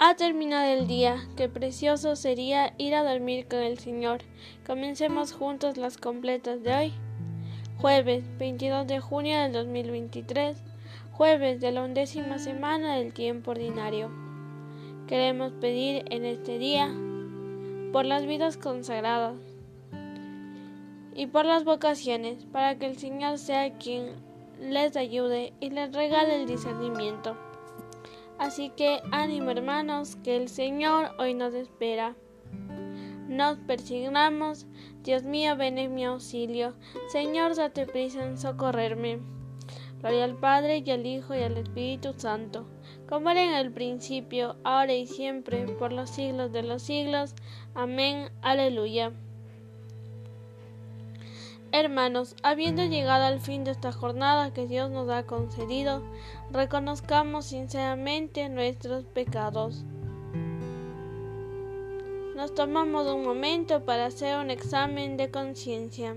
Ha terminado el día, qué precioso sería ir a dormir con el Señor. Comencemos juntos las completas de hoy. Jueves 22 de junio del 2023, jueves de la undécima semana del tiempo ordinario. Queremos pedir en este día por las vidas consagradas y por las vocaciones, para que el Señor sea quien les ayude y les regale el discernimiento. Así que ánimo hermanos, que el Señor hoy nos espera. Nos persignamos, Dios mío, ven en mi auxilio. Señor, date prisa en socorrerme. Gloria al Padre y al Hijo y al Espíritu Santo, como era en el principio, ahora y siempre, por los siglos de los siglos. Amén. Aleluya. Hermanos, habiendo llegado al fin de esta jornada que Dios nos ha concedido, reconozcamos sinceramente nuestros pecados. Nos tomamos un momento para hacer un examen de conciencia.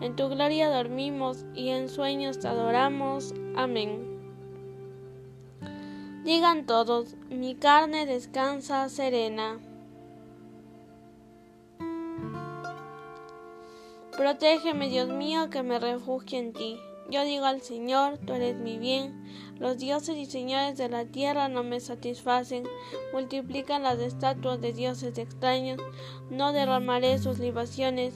En tu gloria dormimos y en sueños te adoramos. Amén. Digan todos, mi carne descansa serena. Protégeme, Dios mío, que me refugie en ti. Yo digo al Señor, tú eres mi bien. Los dioses y señores de la tierra no me satisfacen. Multiplican las estatuas de dioses extraños. No derramaré sus libaciones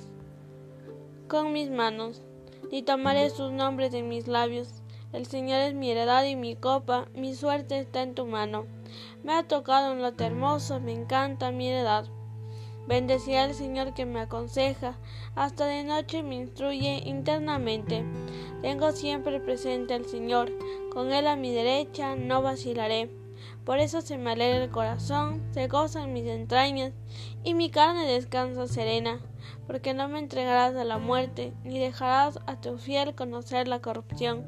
con mis manos, ni tomaré sus nombres en mis labios. El Señor es mi heredad y mi copa, mi suerte está en tu mano. Me ha tocado un lote hermoso, me encanta mi heredad. Bendeciré al Señor que me aconseja, hasta de noche me instruye internamente. Tengo siempre presente al Señor, con Él a mi derecha no vacilaré. Por eso se me alegra el corazón, se gozan mis entrañas, y mi carne descansa serena, porque no me entregarás a la muerte, ni dejarás a tu fiel conocer la corrupción.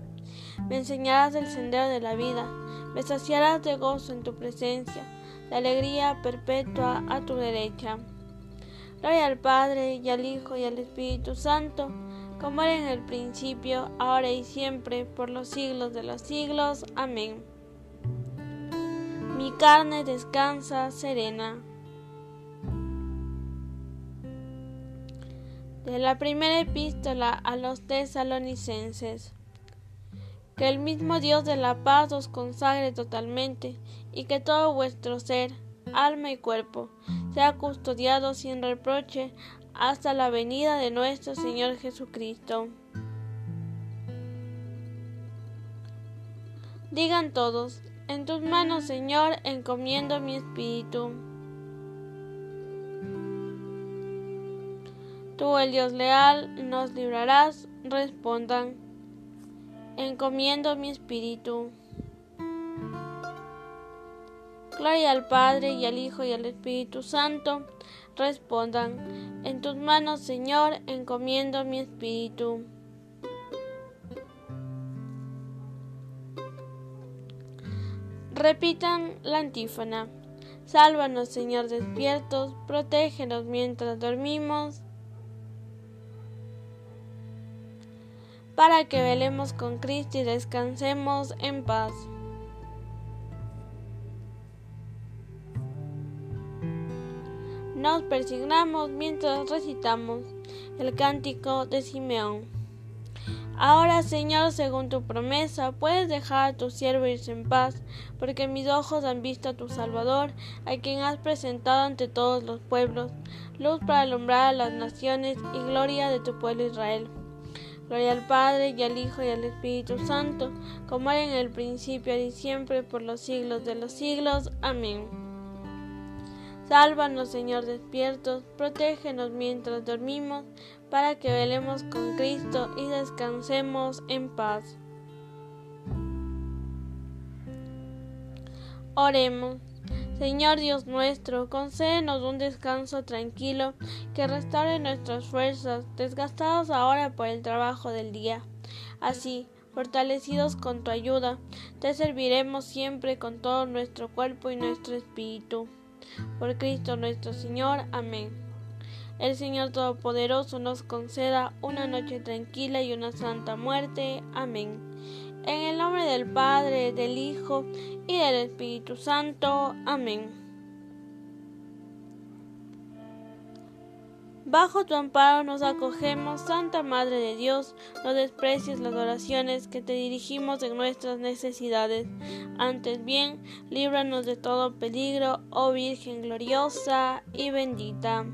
Me enseñarás el sendero de la vida, me saciarás de gozo en tu presencia, de alegría perpetua a tu derecha. Gloria al Padre, y al Hijo, y al Espíritu Santo, como era en el principio, ahora y siempre, por los siglos de los siglos. Amén. Mi carne descansa serena. De la primera epístola a los tesalonicenses. Que el mismo Dios de la paz os consagre totalmente y que todo vuestro ser, alma y cuerpo sea custodiado sin reproche hasta la venida de nuestro Señor Jesucristo. Digan todos, en tus manos, Señor, encomiendo mi espíritu. Tú, el Dios leal, nos librarás, respondan, encomiendo mi espíritu. Gloria al Padre y al Hijo y al Espíritu Santo. Respondan, en tus manos, Señor, encomiendo mi espíritu. Repitan la antífona. Sálvanos, Señor, despiertos, protégenos mientras dormimos, para que velemos con Cristo y descansemos en paz. Nos persignamos mientras recitamos el cántico de Simeón. Ahora, Señor, según tu promesa, puedes dejar a tu siervo irse en paz, porque mis ojos han visto a tu Salvador, a quien has presentado ante todos los pueblos, luz para alumbrar a las naciones y gloria de tu pueblo Israel. Gloria al Padre y al Hijo y al Espíritu Santo, como era en el principio y siempre, por los siglos de los siglos. Amén. Sálvanos, Señor, despiertos, protégenos mientras dormimos para que velemos con Cristo y descansemos en paz. Oremos. Señor Dios nuestro, concédenos un descanso tranquilo que restaure nuestras fuerzas, desgastados ahora por el trabajo del día. Así, fortalecidos con tu ayuda, te serviremos siempre con todo nuestro cuerpo y nuestro espíritu. Por Cristo nuestro Señor. Amén el Señor Todopoderoso nos conceda una noche tranquila y una santa muerte. Amén. En el nombre del Padre, del Hijo y del Espíritu Santo. Amén. Bajo tu amparo nos acogemos, Santa Madre de Dios, no desprecies las oraciones que te dirigimos en nuestras necesidades. Antes bien, líbranos de todo peligro, oh Virgen gloriosa y bendita.